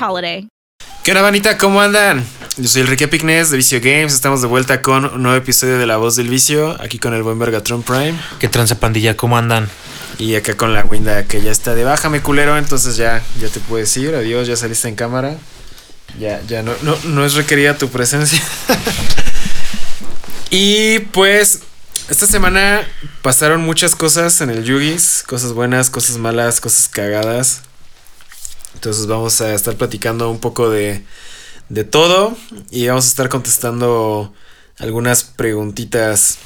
holiday. ¿Qué onda, manita? ¿Cómo andan? Yo soy Enrique Pignes de Vicio Games. Estamos de vuelta con un nuevo episodio de La Voz del Vicio. Aquí con el buen Vergatron Prime. ¿Qué tranza pandilla? ¿Cómo andan? Y acá con la Winda que ya está de baja, mi culero. Entonces ya, ya te puedes ir. Adiós, ya saliste en cámara. Ya, ya no, no, no es requerida tu presencia. y pues, esta semana pasaron muchas cosas en el Yugis. Cosas buenas, cosas malas, cosas cagadas. Entonces vamos a estar platicando un poco de, de todo y vamos a estar contestando algunas preguntitas.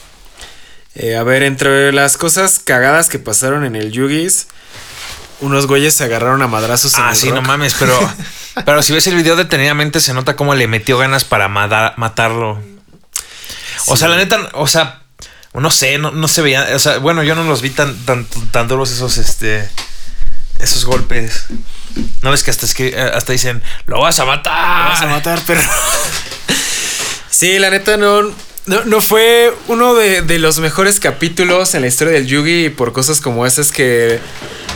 Eh, a ver, entre las cosas cagadas que pasaron en el Yugis, unos güeyes se agarraron a madrazos en Ah, el sí, no mames, pero, pero si ves el video detenidamente se nota cómo le metió ganas para matarlo. O sea, la neta, o sea, no sé, no, no se veía, o sea, bueno, yo no los vi tan, tan, tan duros esos, este, esos golpes. No ves que hasta, escri- eh, hasta dicen, lo vas a matar. Vas a matar, perro. sí, la neta no, no, no fue uno de, de los mejores capítulos en la historia del Yugi por cosas como esas que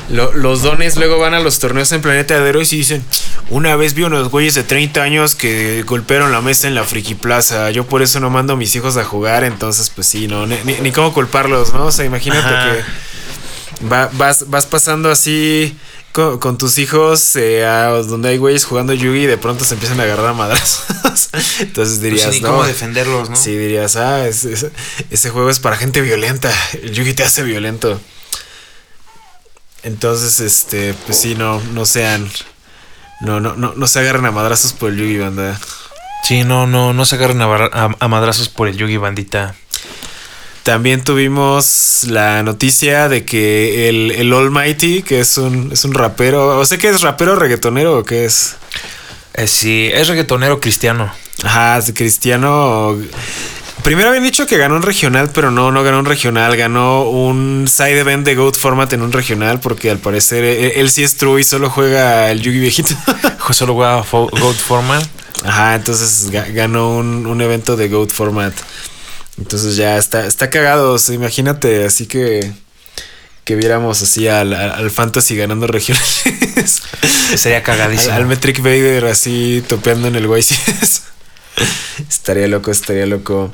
lo- los dones luego van a los torneos en Planeta de Héroes y dicen, una vez vi unos güeyes de 30 años que golpearon la mesa en la Friki Plaza, yo por eso no mando a mis hijos a jugar, entonces pues sí, no, ni, ni- ni cómo culparlos, ¿no? O sea, imagínate Ajá. que va- vas, vas pasando así con, con tus hijos eh, a donde hay güeyes jugando Yugi y de pronto se empiezan a agarrar a madrazos. Entonces Pues dirías, ni no. cómo defenderlos, ¿no? Sí, dirías, ah, es- es- ese juego es para gente violenta. El Yugi te hace violento. Entonces, este, pues sí, no, no sean. No, no, no, no se agarren a madrazos por el Yugi, banda. Sí, no, no, no se agarren a- a madrazos por el Yugi bandita. También tuvimos la noticia de que el, el Almighty, que es un, es un rapero, o sé que es rapero reggaetonero o qué es. Eh, sí, es reggaetonero cristiano. Ajá, es cristiano. Primero habían dicho que ganó un regional, pero no, no ganó un regional. Ganó un side event de Goat Format en un regional, porque al parecer él, él sí es true y solo juega el Yugi viejito. Solo juega Fo- Goat Forman. Ajá, entonces ga- ganó un, un evento de Goat Format. Entonces ya está, está cagado. imagínate, así que. Que viéramos así al, al- Fantasy ganando regionales. Sería cagadísimo. al Metric Vader así topeando en el YCS. estaría loco, estaría loco.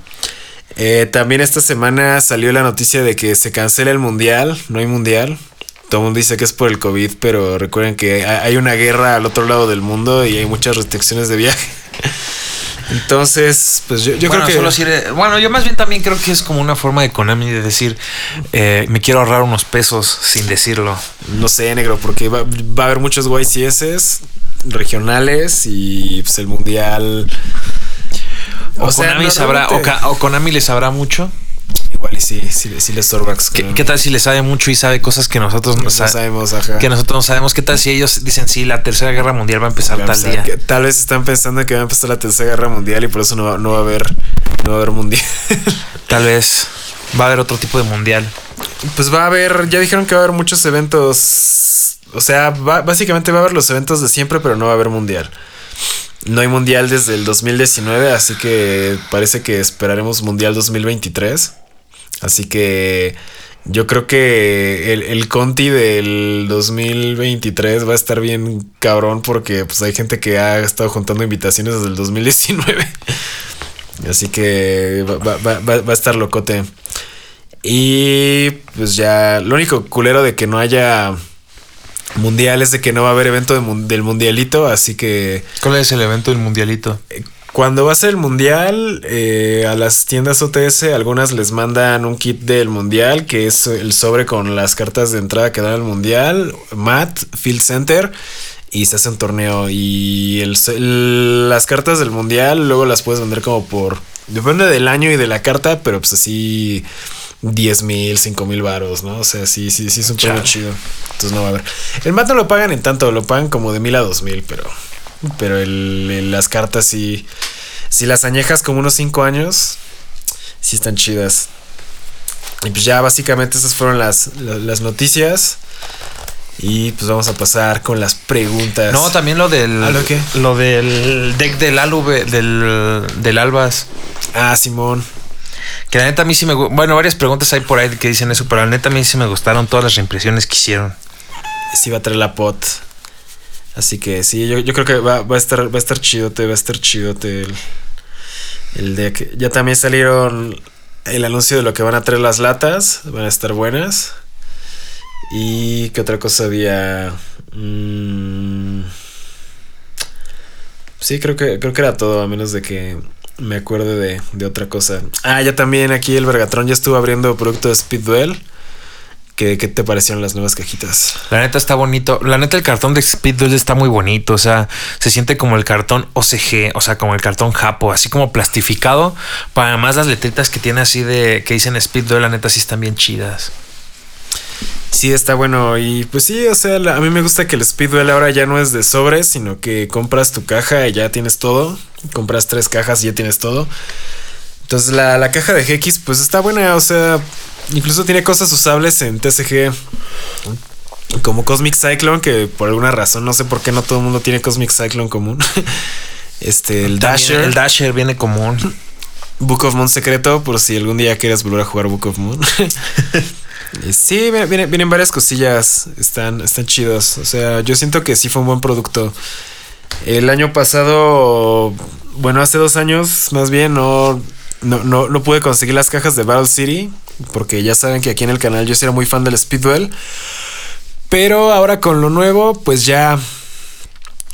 Eh, también esta semana salió la noticia de que se cancela el mundial. No hay mundial. Todo el mundo dice que es por el COVID, pero recuerden que hay una guerra al otro lado del mundo y hay muchas restricciones de viaje. Entonces, pues yo, yo bueno, creo que. solo si eres- bueno, yo más bien también creo que es como una forma de Konami de decir, eh, me quiero ahorrar unos pesos sin decirlo. No sé, negro, porque va, va a haber muchos YCS regionales y pues el mundial. O, Konami no, sabrá, o, o Konami le sabrá mucho. Igual y sí, sí, sí les Starbucks. ¿Qué, qué tal si le sabe mucho y sabe cosas que nosotros no, No sa- sabemos, ajá. que nosotros no sabemos? ¿Qué tal si ellos dicen sí, la tercera guerra mundial va a empezar tal día? que tal vez están pensando que va a empezar la tercera guerra mundial y por eso no va, no va a haber no va a haber mundial. Tal vez va a haber otro tipo de mundial. pues va a haber, ya dijeron que va a haber muchos eventos. O sea, va- básicamente va a haber los eventos de siempre, pero no va a haber mundial. No hay mundial desde el 2019, así que parece que esperaremos mundial 2023. Así que yo creo que el, el Conti del 2023 va a estar bien cabrón porque pues hay gente que ha estado juntando invitaciones desde el 2019. Así que va, va- va- va- a estar locote. Y pues ya, lo único culero de que no haya mundial es de que no va a haber evento de del mundialito, así que ¿Cuál es el evento del mundialito? Cuando va a ser el mundial, eh, a las tiendas OTS, algunas les mandan un kit del mundial, que es el sobre con las cartas de entrada que dan al mundial, Mat, Field Center, y se hace un torneo. Y el- el- las cartas del mundial luego las puedes vender como por. Depende del año y de la carta, pero pues así. 10 mil, 5 mil varos, ¿no? O sea, sí, sí, sí es un chido. Entonces no va a haber. El mat no lo pagan en tanto, lo pagan como de mil a dos mil, pero. Pero el, el- las cartas sí. Si las añejas como unos 5 años, sí están chidas. Y pues ya básicamente esas fueron las, la- las noticias. Y pues vamos a pasar con las preguntas. No, también lo del. ¿Ah, lo qué? Lo del deck del Alube, del, del Albas. Ah, Simón. Que la neta a mí sí me Bueno, varias preguntas hay por ahí que dicen eso, pero la neta a mí sí me gustaron todas las reimpresiones que hicieron. Sí va a traer la pot. Así que sí, yo, yo creo que va, va a estar, va a estar chidote, va a estar chidote el, el deck. Ya también salieron el anuncio de lo que van a traer las latas. Van a estar buenas. Y qué otra cosa había. Mm, sí, creo que, creo que era todo, a menos de que me acuerde de, de otra cosa. Ah, ya también aquí el Vergatron ya estuvo abriendo producto de Speed Duel. ¿Qué, qué te parecieron las nuevas cajitas? La neta está bonito. La neta el cartón de Speed Duel está muy bonito. O sea, se siente como el cartón OCG, o sea, como el cartón Japo, así como plastificado. Para más las letritas que tiene así de que dicen Speed Duel, la neta sí están bien chidas. Sí, está bueno. Y pues sí, o sea, la- a mí me gusta que el Speed Duel ahora ya no es de sobres, sino que compras tu caja y ya tienes todo. Compras tres cajas y ya tienes todo. Entonces la, la caja de GX pues está buena, o sea, incluso tiene cosas usables en TCG. Como Cosmic Cyclone, que por alguna razón, no sé por qué no todo el mundo tiene Cosmic Cyclone común. este, el También Dasher. El Dasher viene común. Book of Moon secreto, por si algún día quieres volver a jugar Book of Moon. Sí, viene- viene- vienen varias cosillas, están, están chidos. O sea, yo siento que sí fue un buen producto. El año pasado, bueno, hace dos años más bien, no, no, no, no pude conseguir las cajas de Battle City, porque ya saben que aquí en el canal yo sí era muy fan del Speed Duel. Pero ahora con lo nuevo, pues ya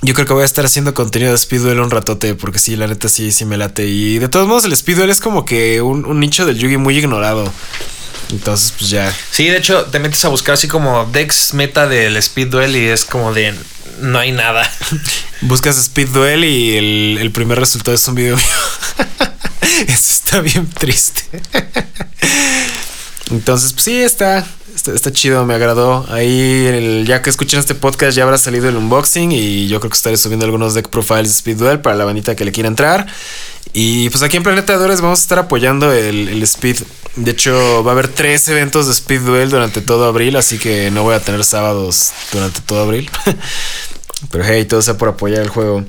yo creo que voy a estar haciendo contenido de Speed Duel un ratote, porque sí, la neta sí, sí me late. Y de todos modos, el Speed Duel es como que un, un nicho del Yugi muy ignorado. Entonces, pues ya. Sí, de hecho, te metes a buscar así como Dex meta del Speed Duel y es como de no hay nada. Buscas Speed Duel y el, el primer resultado es un video mío. Eso está bien triste. Entonces, pues sí, está, está, está chido, me agradó. Ahí, ya que escuchen este podcast, ya habrá salido el unboxing y yo creo que estaré subiendo algunos deck profiles de Speed Duel para la bandita que le quiera entrar. Y pues aquí en Planeta Dores vamos a estar apoyando el, el Speed. De hecho, va a haber tres eventos de Speed Duel durante todo abril, así que no voy a tener sábados durante todo abril. Pero hey, todo sea por apoyar el juego.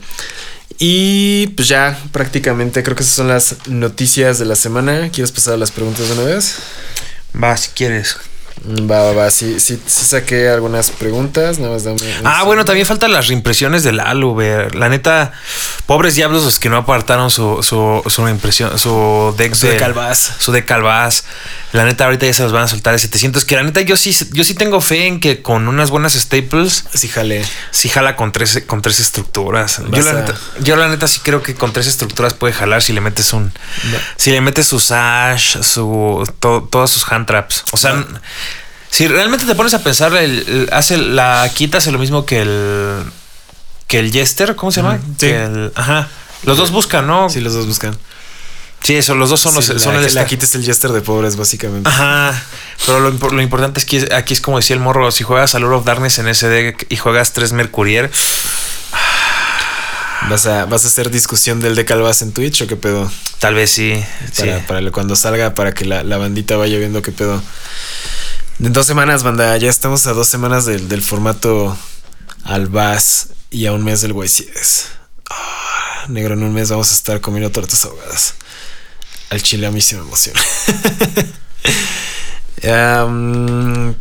Y pues ya prácticamente creo que esas son las noticias de la semana. ¿Quieres pasar a las preguntas de una vez? Va, si quieres. Mm, Va, va, va. Sí, sí, sí saqué algunas preguntas. Nada más dame un Ah, bueno, también faltan las reimpresiones del Aluber. La neta, pobres diablos los que no apartaron su, su, su impresión, su deck Su de del- Calvaz. Su de Calvaz. La neta, ahorita ya se los van a soltar de 700. Que la neta, yo sí, yo sí tengo fe en que con unas buenas staples, Sí, jale. sí jala con tres, con tres estructuras. Yo la, a- neta, yo la neta sí creo que con tres estructuras puede jalar si le metes un. Si le metes su Sash, su. to- todas sus hand traps. O sea. Si realmente te pones a pensar, el, el- hace la quita hace lo mismo que el que el Jester, ¿cómo se llama? Sí. Que el- ajá. Los dos buscan, ¿no? Sí, los dos buscan. Sí, eso, los dos son los Sí, son la, el la quita es el Jester de pobres, básicamente. Ajá. Pero lo, lo importante es que aquí es como decía el morro, si juegas a Lord of Darkness en ese deck y juegas tres Mercurier, ¿Vas a, ¿Vas a hacer discusión del de Calvas en Twitch o qué pedo? tal vez sí. Para, sí. para cuando salga, para que la, la bandita vaya viendo qué pedo. En dos semanas, banda. Ya estamos a dos semanas del, del formato Albaz y a un mes del YCS. Ah, negro, en un mes vamos a estar comiendo tortas ahogadas. Al chile a mí sí me emociona.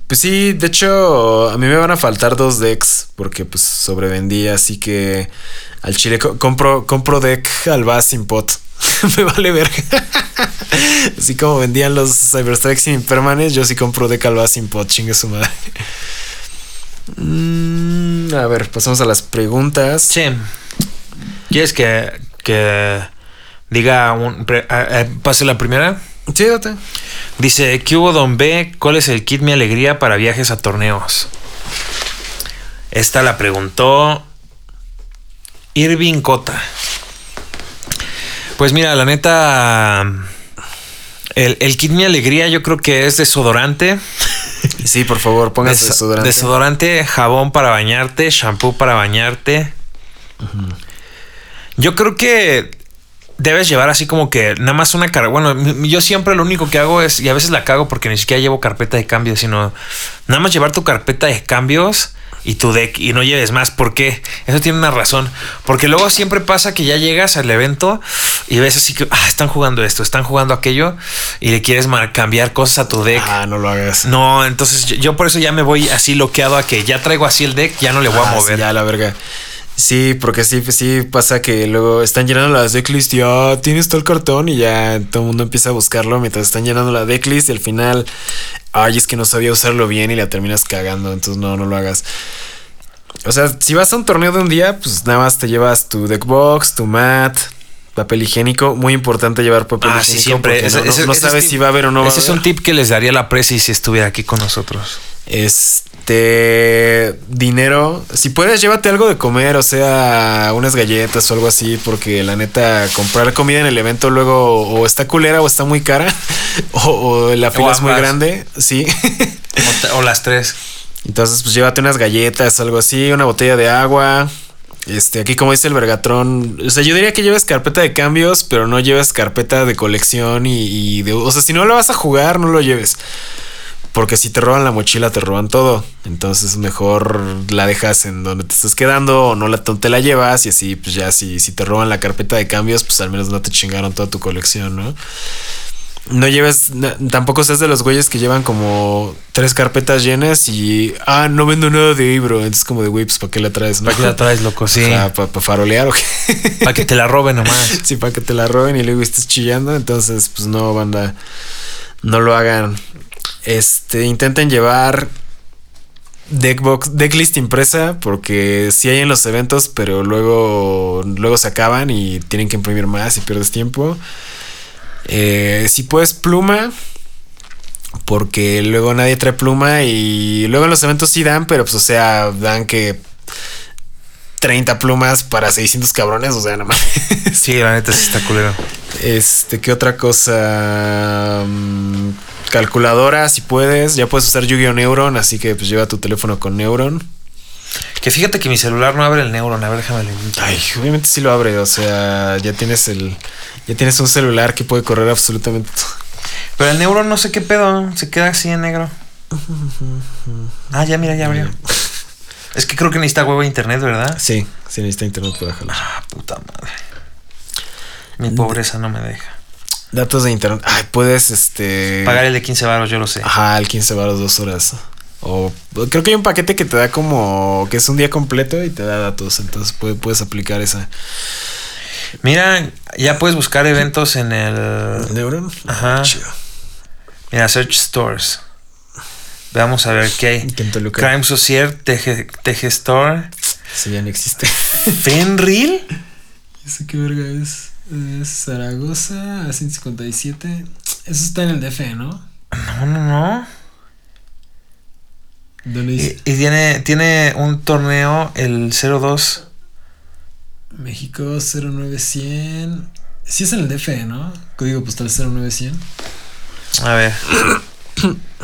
Pues sí, de hecho, a mí me van a faltar dos decks porque pues sobrevendí, así que al chile co- compro, compro deck Albaz sin pot. me vale verga. así como vendían los Cyberstrike sin impermanes, yo sí compro deck Albaz sin pot, chingue su madre. Mm, a ver, pasamos a las preguntas. Sí. ¿Quieres que, que diga un... pre- a- a- pase la primera? Sí, date. Dice, ¿qué hubo Don B? ¿Cuál es el kit mi alegría para viajes a torneos? Esta la preguntó Irving Cota. Pues mira, la neta, el, el kit mi alegría yo creo que es desodorante. Sí, por favor, póngase Des- desodorante. desodorante, jabón para bañarte, shampoo para bañarte. Yo creo que debes llevar así como que nada más una carga. Bueno, yo siempre lo único que hago es, y a veces la cago porque ni siquiera llevo carpeta de cambios, sino nada más llevar tu carpeta de cambios y tu deck y no lleves más. ¿Por qué? Eso tiene una razón. Porque luego siempre pasa que ya llegas al evento y ves así que ah, están jugando esto, están jugando aquello y le quieres cambiar cosas a tu deck. Ah, no lo hagas. No, entonces yo, yo por eso ya me voy así bloqueado a que ya traigo así el deck, ya no le voy a Ah, sí, mover. ya, la verga. Sí, porque sí, sí pasa que luego están llenando las decklist y ah, tienes todo el cartón y ya todo el mundo empieza a buscarlo mientras están llenando la decklist y al final, ay, es que no sabía usarlo bien y la terminas cagando, entonces no, no lo hagas. O sea, si vas a un torneo de un día, pues nada más te llevas tu deckbox, tu mat, papel higiénico. Muy importante llevar papel Ah, sí, higiénico siempre. porque Ese- no, no- ese- no ese sabes es si va a haber o no va a Ese es haber. un tip que les daría la Presi si estuviera aquí con nosotros. Este dinero, si puedes llévate algo de comer, o sea, unas galletas o algo así, porque la neta comprar comida en el evento luego o está culera o está muy cara o, o la fila es muy grande, sí. O, o las tres. Entonces, pues llévate unas galletas, algo así, una botella de agua. Este, aquí como dice el Vergatrón, o sea, yo diría que lleves carpeta de cambios, pero no lleves carpeta de colección y, de, o sea, si no lo vas a jugar, no lo lleves. Porque si te roban la mochila, te roban todo. Entonces mejor la dejas en donde te estás quedando o no la, te la llevas y así, pues ya si, si te roban la carpeta de cambios, pues al menos no te chingaron toda tu colección, ¿no? No lleves, tampoco seas de los güeyes que llevan como tres carpetas llenas y, ah, no vendo nada de Ibro. Entonces como de, güey, pues ¿para qué la traes? no? ¿Para qué la traes, loco? Sí. ¿Para farolear o qué? Para que te la roben nomás. Sí, para que te la roben y luego estés chillando. Entonces, pues no, banda. No lo hagan. Este, intenten llevar deckbox, decklist impresa, porque sí hay en los eventos, pero luego, luego se acaban y tienen que imprimir más y pierdes tiempo. Eh, si puedes pluma, porque luego nadie trae pluma y luego en los eventos sí dan, pero pues o sea, dan que 30 plumas para 600 cabrones, o sea, nada más. Sí, la neta sí está culero. Este, ¿qué otra cosa? Mm, calculadora, si puedes. Ya puedes usar Yu-Gi-Oh! Neuron, así que pues lleva tu teléfono con Neuron. Que fíjate que mi celular no abre el Neuron. A ver, déjame. Ay, obviamente sí lo abre, o sea, ya tienes el. Ya tienes un celular que puede correr absolutamente todo. Pero el Neuron no sé qué pedo. Se queda así en negro. Ah, ya, mira, ya abrió. Es que creo que necesita huevo de internet, ¿verdad? Sí, sí necesita internet para jalar. Ah, puta madre. Mi pobreza no me deja. Datos de internet. Ay, puedes, este. Pagar el de 15 baros, yo lo sé. Ajá, el 15 baros dos horas. O creo que hay un paquete que te da como que es un día completo y te da datos. Entonces puede- puedes aplicar esa. Mira, ya puedes buscar eventos en el. Neuron. Ajá. Chido. Mira, Search Stores. Veamos a ver qué hay. Crime Society, TG, TG Store. Sí, ya no existe. Fenril. ¿Eso qué verga es? Es Zaragoza a 157. Eso está en el DF, ¿no? No, no, no. ¿Dónde Y, dice? y tiene, tiene un torneo el 02. México 09100. Sí es en el DF, ¿no? Código postal 09100. A ver.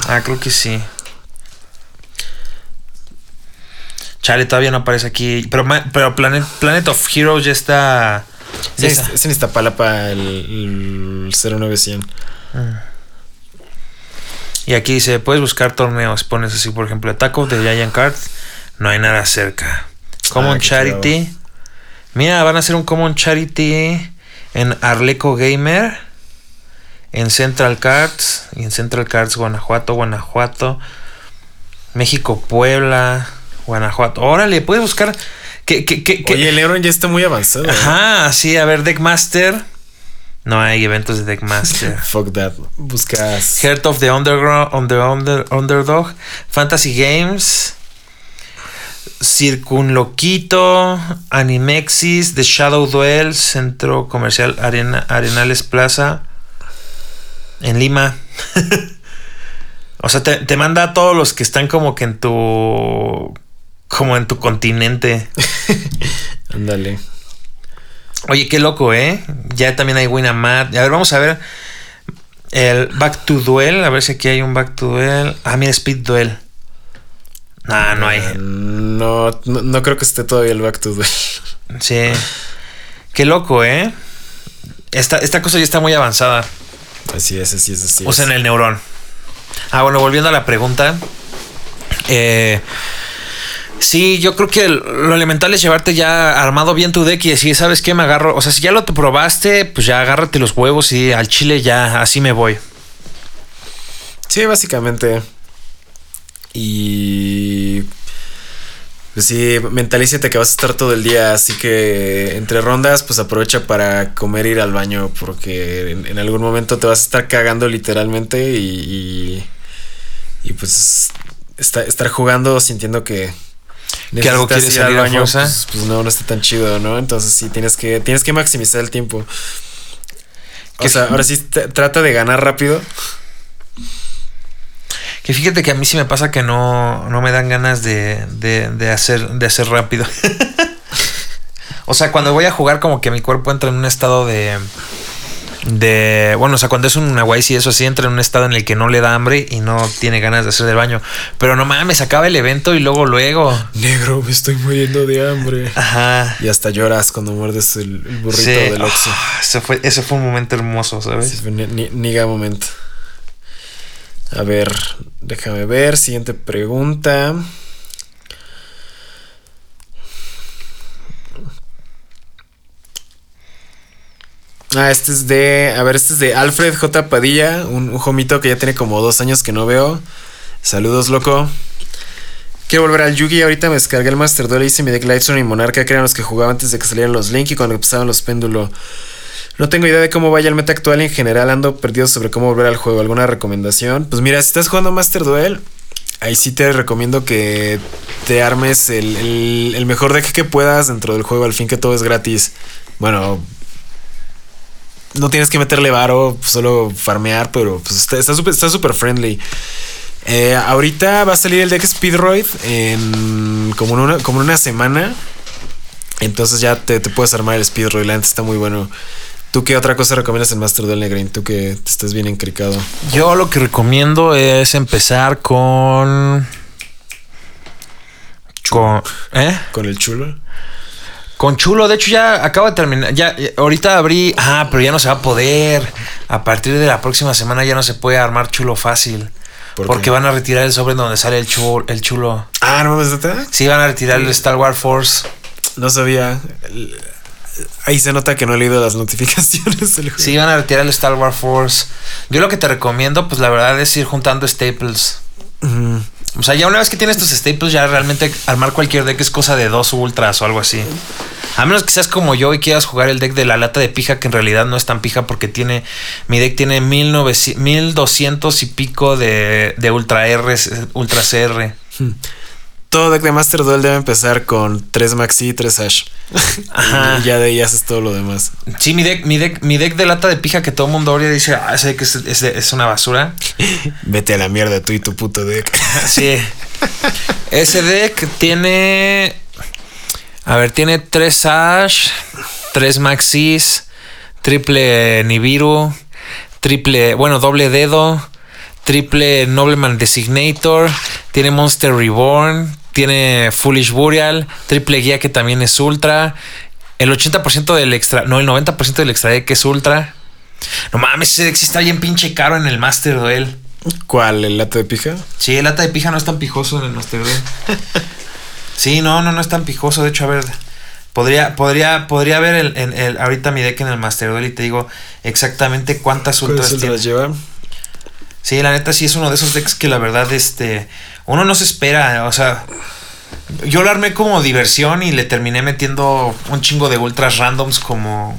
Ah, creo que sí. Chale, todavía no aparece aquí. Pero, pero Planet, Planet of Heroes ya está. Sí, ya es, está. es en Iztapalapa el, el 09100. Y aquí dice: puedes buscar torneos. Pones así, por ejemplo, Attack of the Giant Cards. No hay nada cerca. Common Ah, Charity. Mira, van a hacer un Common Charity en Arleco Gamer. En Central Cards. Y en Central Cards, Guanajuato, Guanajuato. México, Puebla, Guanajuato. Órale, puedes buscar. ¿Qué, qué, qué, qué? Oye, el Neuron ya está muy avanzado. ¿eh? Ajá, sí, a ver, Deckmaster. No hay eventos de Deckmaster. Fuck that. Buscas. Heart of the Underground, under, under- Underdog, Fantasy Games. Circunloquito, Animexis, The Shadow Duel, Centro Comercial Arena, Arenales Plaza, en Lima. o sea, te, te manda a todos los que están como que en tu. como en tu continente. Ándale. Oye, qué loco, ¿eh? Ya también hay Winamart. A ver, vamos a ver el Back to Duel. A ver si aquí hay un Back to Duel. Ah, mira, Speed Duel. Nah, no hay. No, no, no creo que esté todavía el Back to Duel. Sí. Qué loco, ¿eh? Esta, esta cosa ya está muy avanzada. Así es, así es, así O sea, es. en el neurón. Ah, bueno, volviendo a la pregunta. Eh, sí, yo creo que lo elemental es llevarte ya armado bien tu deck y decir, ¿sabes qué? Me agarro. O sea, si ya lo te probaste, pues ya agárrate los huevos y al chile ya así me voy. Sí, básicamente. Y. Pues sí, mentalízate que vas a estar todo el día, así que entre rondas, pues aprovecha para comer ir al baño, porque en, en algún momento te vas a estar cagando literalmente y. Y, y, pues está- estar jugando sintiendo que. Que algo necesitas quiere ir al salir a baño. Pues, pues no, no está tan chido, ¿no? Entonces sí, tienes que, tienes que maximizar el tiempo. O sea, ahora sí trata de ganar rápido. Que fíjate que a mí sí me pasa que no, no me dan ganas de, de, de hacer, de hacer rápido. o sea, cuando voy a jugar, como que mi cuerpo entra en un estado de. De. Bueno, o sea, cuando es un Nahuais y eso sí, entra en un estado en el que no le da hambre y no tiene ganas de hacer del baño. Pero no mames, acaba el evento y luego, luego. Negro, me estoy muriendo de hambre. Ajá. Y hasta lloras cuando muerdes el, el burrito Sí. del Oxxo. Ah, ese, fue, ese fue un momento hermoso, ¿sabes? Sí, fue ni- ni- Niga momento. A ver, déjame ver. Siguiente pregunta. Ah, este es de. A ver, este es de Alfred J. Padilla, un, un jomito que ya tiene como dos años que no veo. Saludos, loco. Quiero volver al Yugi. Ahorita me descargué el Master Duel, hice mi deck Lightstone y Monarca, que eran los que jugaba antes de que salieran los Link y cuando empezaban los péndulo. No tengo idea de cómo vaya el meta actual en general, ando perdido sobre cómo volver al juego. ¿Alguna recomendación? Pues mira, si estás jugando Master Duel, ahí sí te recomiendo que te armes el, el- mejor deck que puedas dentro del juego, al fin que todo es gratis. Bueno, no tienes que meterle varo, solo farmear, pero pues está súper está súper friendly. Eh, ahorita va a salir el deck Speedroid en como en una, como en una semana. Entonces ya te, te puedes armar el Speedroid, la está muy bueno. ¿Tú qué otra cosa recomiendas en Master Duel Negrin? Tú que te estás bien encricado. Yo lo que recomiendo es empezar con. Con. ¿Eh? Con el chulo. Con chulo, de hecho ya acabo de terminar. Ya, ya- ahorita abrí. Ah, pero ya no se va a poder. A partir de la próxima semana ya no se puede armar chulo fácil. ¿Por porque van a retirar el sobre donde sale el chulo. El chulo. Ah, no mames. Sí, van a retirar el Star Wars Force. No sabía. Ahí se nota que no he leído las notificaciones del juego. Sí, van a retirar el Star Wars Force. Yo lo que te recomiendo, pues la verdad es ir juntando staples. O sea, ya una vez que tienes tus staples, ya realmente armar cualquier deck es cosa de dos ultras o algo así. A menos que seas como yo y quieras jugar el deck de la lata de pija, que en realidad no es tan pija porque tiene. Mi deck tiene 1900 1200 y pico de, de ultra R, ultra CR. Todo deck de Master Duel debe empezar con 3 Maxi y 3 Ash. Ajá. y ya de ahí haces todo lo demás. Sí, mi deck, mi deck, mi deck de lata de pija que todo el mundo ahora dice, ah, ese deck es, es- es una basura. Vete a la mierda tú y tu puto deck. Sí. Ese deck tiene. A ver, tiene 3 Ash, 3 Maxis, triple Nibiru, triple. Bueno, doble dedo, triple Nobleman Designator, tiene Monster Reborn, tiene Foolish Burial, triple guía que también es ultra. El 80% del extra. No, el 90% del extra deck es ultra. No mames, ese deck sí está bien pinche caro en el Master Duel. ¿Cuál? ¿El lata de pija? Sí, el lata de pija no es tan pijoso en el Master Duel. Sí, no, no, no es tan pijoso. De hecho, a ver, podría, podría, podría ver el, el- el- ahorita mi deck en el Master Duel y te digo exactamente cuántas ultras ¿Cuáles tiene. las lleva? Sí, la neta sí es uno de esos decks que la verdad, este, uno no se espera, o sea, yo lo armé como diversión y le terminé metiendo un chingo de ultras randoms como,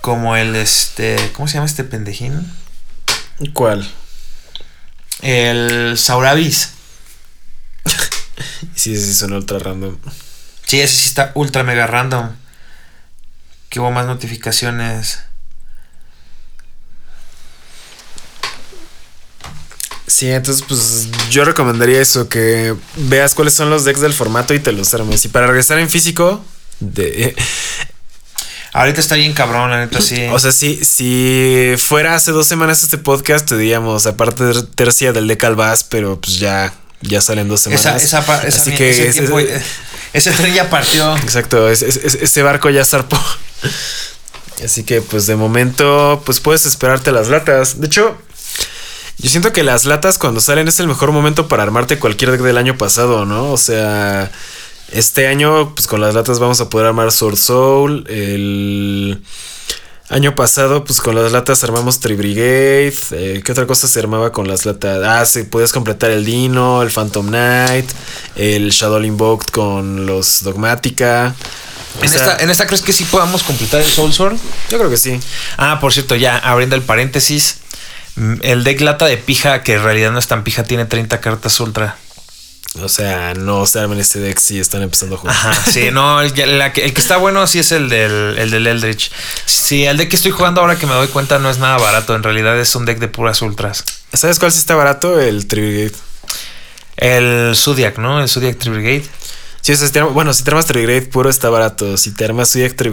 como el, este, ¿cómo se llama este pendejín? ¿Cuál? El Saurabis. Sí, sí, suena ultra random. Sí, ese sí está ultra mega random. Que hubo más notificaciones. Sí, entonces pues yo recomendaría eso, que veas cuáles son los decks del formato y te los armes. Y para regresar en físico, de, Ahorita está bien cabrón, la neta, sí. o sea, si, si fuera hace dos semanas este podcast, te diríamos, aparte de tercia del deck al Vaz, pero pues ya, ya salen dos semanas. esa, esa, pa- esa- Así que ese, ese- tiempo- ese tren ya partió. Exacto, es- es- es- ese barco ya zarpó. Así que pues de momento pues puedes esperarte las latas. De hecho, yo siento que las latas cuando salen es el mejor momento para armarte cualquier deck del año pasado, ¿no? O sea, este año pues con las latas vamos a poder armar Sword Soul. El año pasado pues con las latas armamos Tri Brigade. Eh, ¿Qué otra cosa se armaba con las latas? Ah, sí, podías completar el Dino, el Phantom Knight, el Shadow Invoked con los Dogmática. En, sea, esta, ¿En esta crees que sí podamos completar el Soul Sword? Yo creo que sí. Ah, por cierto, ya abriendo el paréntesis. Mm, El deck lata de pija, que en realidad no es tan pija, tiene 30 cartas ultra. O sea, no se armen este deck si están empezando a jugar. Ajá, sí, no, el, la el que está bueno sí es el del, el del Eldritch. Sí, el deck que estoy jugando ahora que me doy cuenta no es nada barato, en realidad es un deck de puras ultras. ¿Sabes cuál sí está barato? El Tri Brigade. El Zodiac, ¿no? El Zodiac Tri Brigade. Sí, o sea, si te bueno, si te armas Tri Brigade puro está barato. Si te armas Zodiac Tri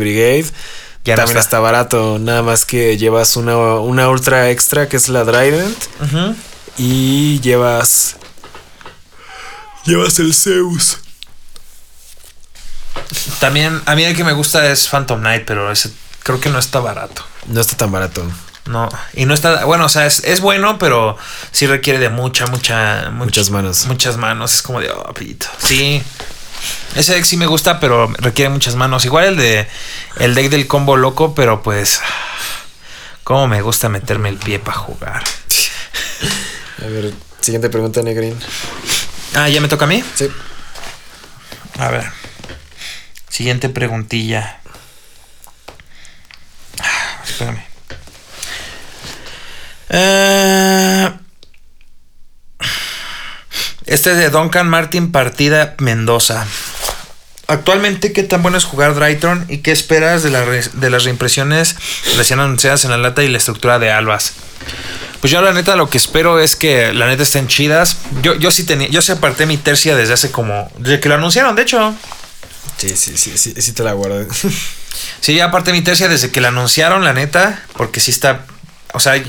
No también está. está. barato. Nada más que llevas una, una ultra extra que es la Trident. Ujú. Y llevas. Llevas el Zeus. También, a mí el que me gusta es Phantom Knight, pero ese creo que no está barato. No está tan barato. No, y no está, bueno, o sea, es, es bueno, pero sí requiere de mucha, mucha, much- Muchas manos. Muchas manos, es como de, oh, pito. Sí. Ese deck sí me gusta, pero requiere muchas manos. Igual el de el deck del combo loco, pero pues cómo me gusta meterme el pie para jugar. A ver, siguiente pregunta, Negrin. Ah, ¿ya me toca a mí? Sí. A ver. Siguiente preguntilla. Ah, Espérame. Eh, este es de Duncan Martin Partida Mendoza. Actualmente, ¿qué tan bueno es jugar Drytron y qué esperas de, la re- de las reimpresiones recién anunciadas en la lata y la estructura de Albas? Pues yo la neta lo que espero es que la neta estén chidas. Yo, yo sí tenía, yo sí aparté mi tercia desde hace como, desde que lo anunciaron, de hecho. Sí, sí, sí, sí, sí te la guardo. Sí, ya aparté mi tercia desde que la anunciaron, la neta, porque sí está, o sea,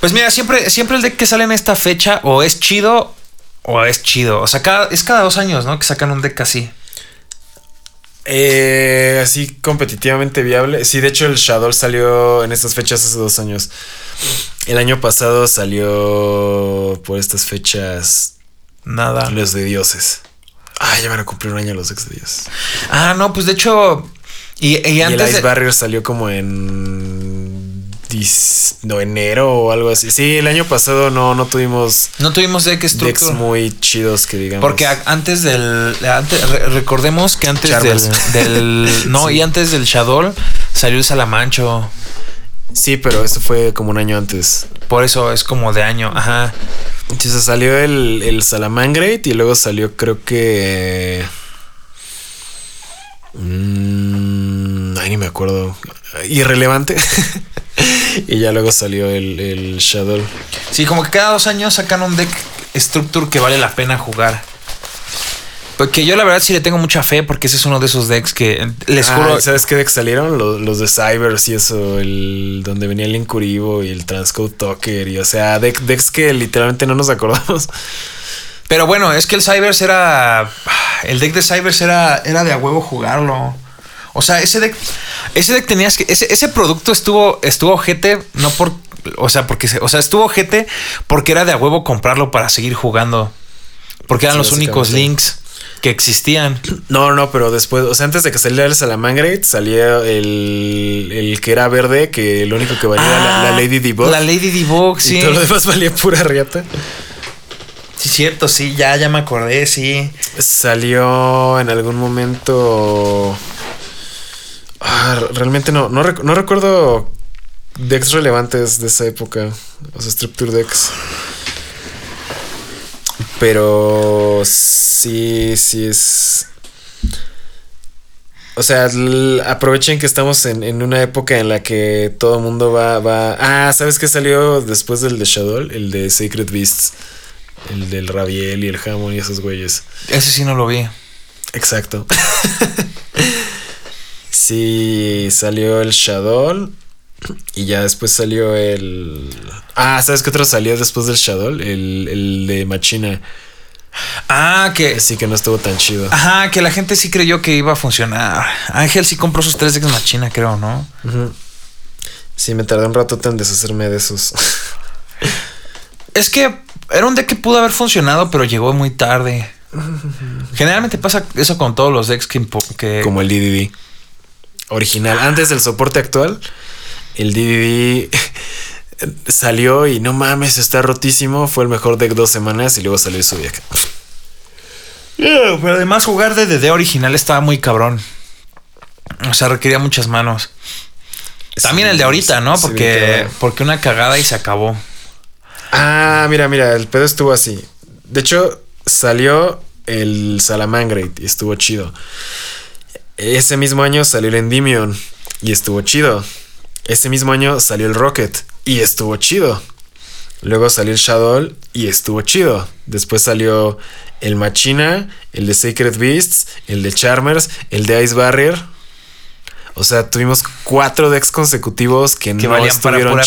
pues mira, siempre, siempre el deck que sale en esta fecha o es chido o es chido. O sea, cada, es cada dos años, ¿no? Que sacan un deck así. Eh, así competitivamente viable. Sí, de hecho el Shadow salió en estas fechas hace dos años. El año pasado salió por estas fechas Nada. los de dioses. Ah, ya van a cumplir un año los ex de dioses. Ah, no, pues de hecho, y, y Y el antes Ice de- Barrier salió como en no, enero o algo así. Sí, el año pasado no, no tuvimos no tuvimos deck decks structure. muy chidos que digamos. Porque antes del. antes- re- recordemos que antes del, No, Sí. y antes del Shadow salió el Salamancho. Sí, pero eso fue como un año antes. Por eso es como de año. Ajá. Entonces salió el, el Salamangreat y luego salió creo que... Mm, ay, ni me acuerdo. Irrelevante. y ya luego salió el, el Shadow. Sí, como que cada dos años sacan un deck Structure que vale la pena jugar. Porque yo la verdad sí le tengo mucha fe porque ese es uno de esos decks que les Ah, juro. ¿Sabes qué decks salieron? Los, los de Cybers y eso. El, donde venía el Incuribo y el Transcode Talker. Y o sea, deck- decks que literalmente no nos acordamos. Pero bueno, es que el Cybers era. El deck de Cybers era, era de a huevo jugarlo. O sea, ese deck. Ese deck tenías que. Ese, ese producto estuvo. Estuvo ojete. No por. O sea, porque o sea, estuvo ojete porque era de a huevo comprarlo para seguir jugando. Porque eran Sí, los únicos links que existían. No, no, pero después, o sea, antes de que saliera el Salamangreat, salía el, el que era verde, que lo único que valía era la, la Lady Debug. Ah, La Lady Debug, Y sí. todo lo demás valía pura riata. Sí, cierto, sí, ya, ya me acordé, sí. Salió en algún momento. Ah, realmente no, no, rec- no recuerdo decks relevantes de esa época. O sea, Structure decks. Pero sí, sí es. O sea, aprovechen que estamos en, en una época en la que todo el mundo va, va. Ah, ¿sabes qué salió después del de Shadow? El de Sacred Beasts. El del Rabiel y el Jamón y esos güeyes. Ese sí no lo vi. Exacto. sí, salió el Shadow. Y ya después salió el. Ah, ¿sabes qué otro salió después del Shadow? El, el de Machina. Ah, que. Sí, que no estuvo tan chido. Ajá, que la gente sí creyó que iba a funcionar. Ángel sí compró sus tres Dex Machina, creo, ¿no? Sí, me tardé un rato en deshacerme de esos. Es que era un deck que pudo haber funcionado, pero llegó muy tarde. Generalmente pasa eso con todos los decks que, que Como el DDD. Original. Antes del soporte actual, el DDD salió y no mames, está rotísimo. Fue el mejor deck dos semanas y luego salió Zodiac. Yeah, pero además jugar de DD original estaba muy cabrón. O sea, requería muchas manos. También el de ahorita, ¿no? Sí, Porque, porque una cagada y se acabó. Ah, mira, mira, el pedo estuvo así. De hecho, salió el Salamangrate y estuvo chido. Ese mismo año salió el Endymion y estuvo chido. Ese mismo año salió el Rocket y estuvo chido. Luego salió el Shadow y estuvo chido. Después salió el Machina, el de Sacred Beasts, el de Charmers, el de Ice Barrier. O sea, tuvimos cuatro decks consecutivos que, Que no valían para estuvieron pura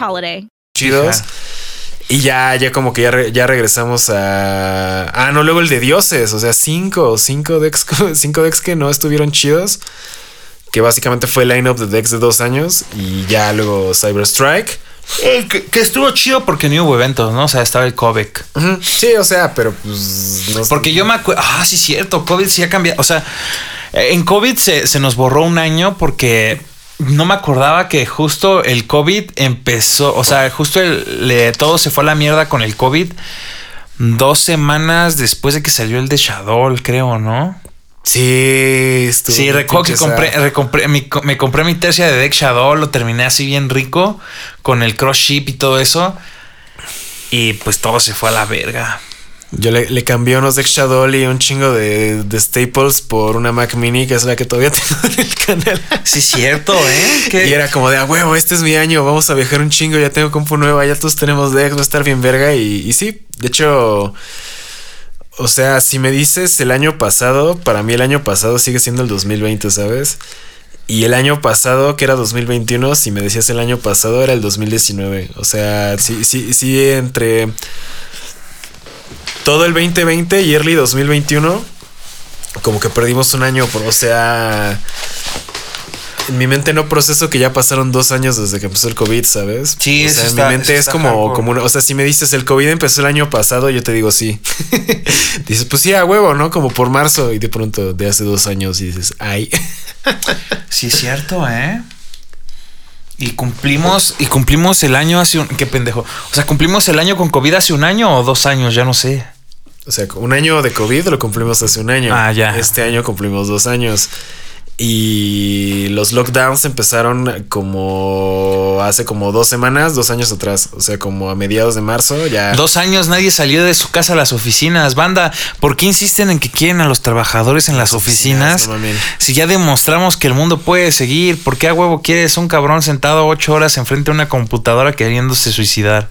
holiday. chidos. Y ya, ya como que ya, re- ya regresamos a. Ah, no, luego el de dioses. O sea, cinco, cinco decks, cinco decks que no estuvieron chidos. Que básicamente fue el line-up de decks de dos años. Y ya luego Cyber Strike. Eh, que, que estuvo chido porque no hubo eventos, ¿no? O sea, estaba el. Ujú, Sí, o sea, pero pues. no sé. Porque yo me acuerdo. Ah, sí, cierto. COVID sí ha cambiado. O sea, en COVID se, se nos borró un año porque no me acordaba que justo el COVID empezó. O sea, justo el- le- todo se fue a la mierda con el COVID. Dos semanas después de que salió el de Shadow, creo, ¿no? Sí, Sí, recuerdo que compré, sad. recompré- mi- me compré mi tercia de Deck Shadow, lo terminé así bien rico con el cross ship y todo eso. Y pues todo se fue a la verga. Yo le, le cambié unos decks Shadow y un chingo de, de staples por una Mac Mini, que es la que todavía tengo en el canal. Sí, cierto, ¿eh? Que- Y era como de, a huevo, este es mi año, vamos a viajar un chingo, ya tengo compu nueva, ya todos tenemos decks, va a estar bien verga. Y, y sí, de hecho, o sea, si me dices el año pasado, para mí el año pasado sigue siendo el 2020, ¿sabes? Y el año pasado, que era 2021, si me decías el año pasado, era el 2019. O sea, sí, sí, sí, entre todo el 2020 y early 2021, como que perdimos un año, por, o sea, en mi mente no proceso que ya pasaron dos años desde que empezó el COVID, ¿sabes? Sí, o eso sea, en está- mi mente es como, hardcore. como una- o sea, si me dices el COVID empezó el año pasado, yo te digo sí. dices, pues sí, a huevo, ¿no? Como por marzo y de pronto de hace dos años y dices, ay. Sí, es cierto, ¿eh? Y cumplimos, y cumplimos el año hace un. Qué pendejo. O sea, cumplimos el año con COVID hace un año o dos años, ya no sé. O sea, un año de COVID lo cumplimos hace un año. Ah, ya. Este año cumplimos dos años. Y los lockdowns empezaron como hace como dos semanas, dos años atrás. O sea, como a mediados de marzo ya. Dos años nadie salió de su casa a las oficinas. Banda, ¿por qué insisten en que quieren a los trabajadores en las oficinas? oficinas, no mamen. si ya demostramos que el mundo puede seguir, ¿por qué a huevo quieres un cabrón sentado ocho horas enfrente de una computadora queriéndose suicidar?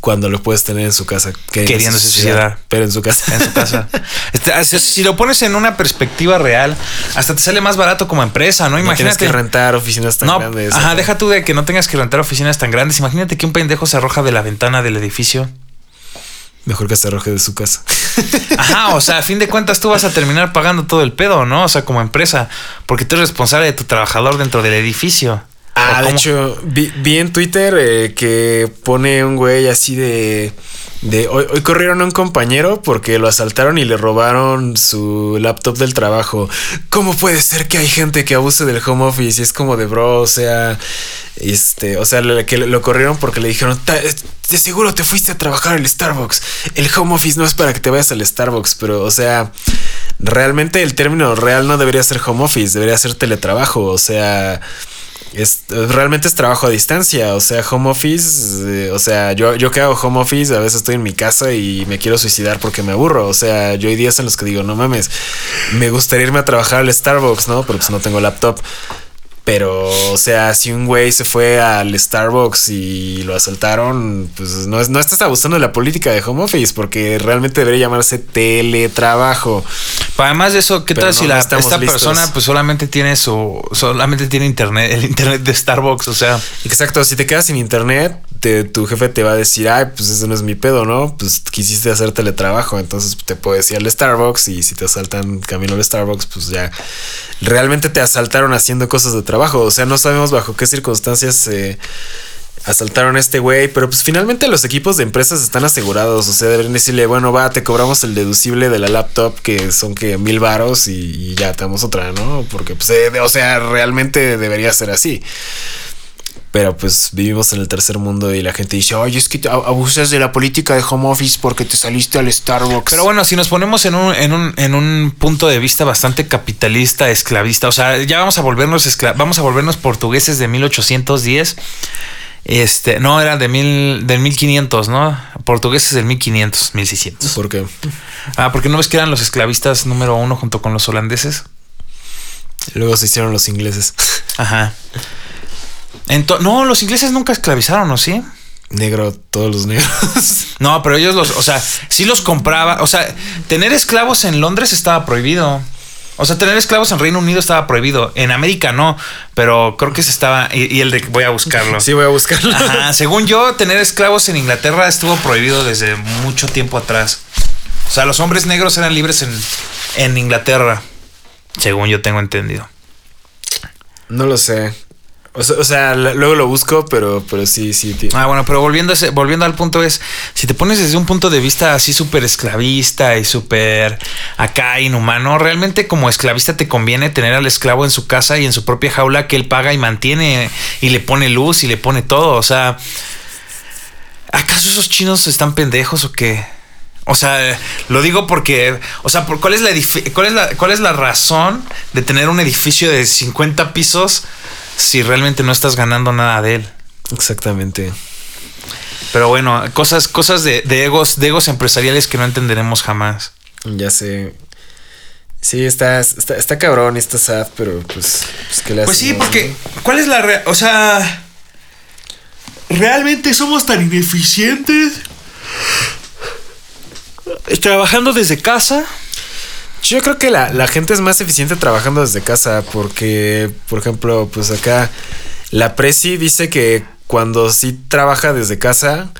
Cuando lo puedes tener en su casa. Queriéndose suicidar. Pero en su casa. En su casa. Este, si lo pones en una perspectiva real, hasta te sale más barato como empresa, ¿no? Imagínate. tienes que rentar oficinas tan grandes. Ajá, deja tú de que no tengas que rentar oficinas tan grandes. Imagínate que un pendejo se arroja de la ventana del edificio. Mejor que se arroje de su casa. Ajá, o sea, a fin de cuentas tú vas a terminar pagando todo el pedo, ¿no? O sea, como empresa, porque tú eres responsable de tu trabajador dentro del edificio. Ah, de hecho, vi, en Twitter eh, que pone un güey así de. de hoy, hoy, corrieron a un compañero porque lo asaltaron y le robaron su laptop del trabajo. ¿Cómo puede ser que hay gente que abuse del home office? Y es como de bro, o sea. Este, o sea, que lo corrieron porque le dijeron, de seguro te fuiste a trabajar al Starbucks. El home office no es para que te vayas al Starbucks, pero, o sea, realmente el término real no debería ser home office, debería ser teletrabajo, o sea es, realmente es trabajo a distancia, o sea, home office, eh, o sea, yo, yo que hago home office, a veces estoy en mi casa y me quiero suicidar porque me aburro, o sea, yo hay días en los que digo, no mames, me gustaría irme a trabajar al Starbucks, ¿no? Pero pues no tengo laptop. Pero, o sea, si un güey se fue al Starbucks y lo asaltaron, pues no, no estás abusando de la política de home office, porque realmente debería llamarse teletrabajo. además de eso, ¿qué tal si la, esta persona pues solamente tiene su, solamente tiene internet, el internet de Starbucks? O sea. Exacto, si te quedas sin internet, tu jefe te va a decir, ay, pues eso no es mi pedo, ¿no? Pues quisiste hacer teletrabajo, entonces te puedes ir al Starbucks y si te asaltan camino al Starbucks, pues ya realmente te asaltaron haciendo cosas de trabajo. O sea, no sabemos bajo qué circunstancias eh, asaltaron a este güey, pero pues finalmente los equipos de empresas están asegurados. O sea, deberían decirle, bueno, va, te cobramos el deducible de la laptop, que son que mil varos y, ya tenemos otra, ¿no? Porque, pues, eh, o sea, realmente debería ser así. Pero pues vivimos en el tercer mundo y la gente dice, oye, es que abusas de la política de home office porque te saliste al Starbucks. Pero bueno, si nos ponemos en un, en un, en un punto de vista bastante capitalista, esclavista, o sea, ya vamos a volvernos vamos a volvernos portugueses de 1810. Este, no, era de mil, del 1500, ¿no? Portugueses del 1500, 1600. ¿Por qué? Ah, porque no ves que eran los esclavistas número uno junto con los holandeses. Luego se hicieron los ingleses. Ajá no, los ingleses nunca esclavizaron, ¿o sí? Negro, todos los negros. No, pero ellos los, o sea, sí los compraba. O sea, tener esclavos en Londres estaba prohibido. O sea, tener esclavos en Reino Unido estaba prohibido. En América no, pero creo que se estaba. Y, el de voy a buscarlo. Sí, voy a buscarlo. según yo, tener esclavos en Inglaterra estuvo prohibido desde mucho tiempo atrás. O sea, los hombres negros eran libres en, en Inglaterra. Según yo tengo entendido. No lo sé. O sea, luego lo busco, pero, pero sí, sí. Ah, bueno, pero volviendo, volviendo al punto es, si te pones desde un punto de vista así súper esclavista y súper acá inhumano, realmente como esclavista te conviene tener al esclavo en su casa y en su propia jaula que él paga y mantiene y le pone luz y le pone todo. O sea, ¿acaso esos chinos están pendejos o qué? O sea, lo digo porque, o sea, ¿cuál es la, cuál es cuál es la razón de tener un edificio de 50 pisos? Si realmente no estás ganando nada de él. Exactamente. Pero bueno, cosas, cosas de, egos, de egos empresariales que no entenderemos jamás. Ya sé. Sí, está, está, está cabrón, está sad, pero pues, pues ¿qué le Pues sí, porque, ¿cuál es la O sea, ¿realmente somos tan ineficientes? Trabajando desde casa. Yo creo que la, gente es más eficiente trabajando desde casa porque, por ejemplo, pues acá la Presi dice que cuando sí trabaja desde casa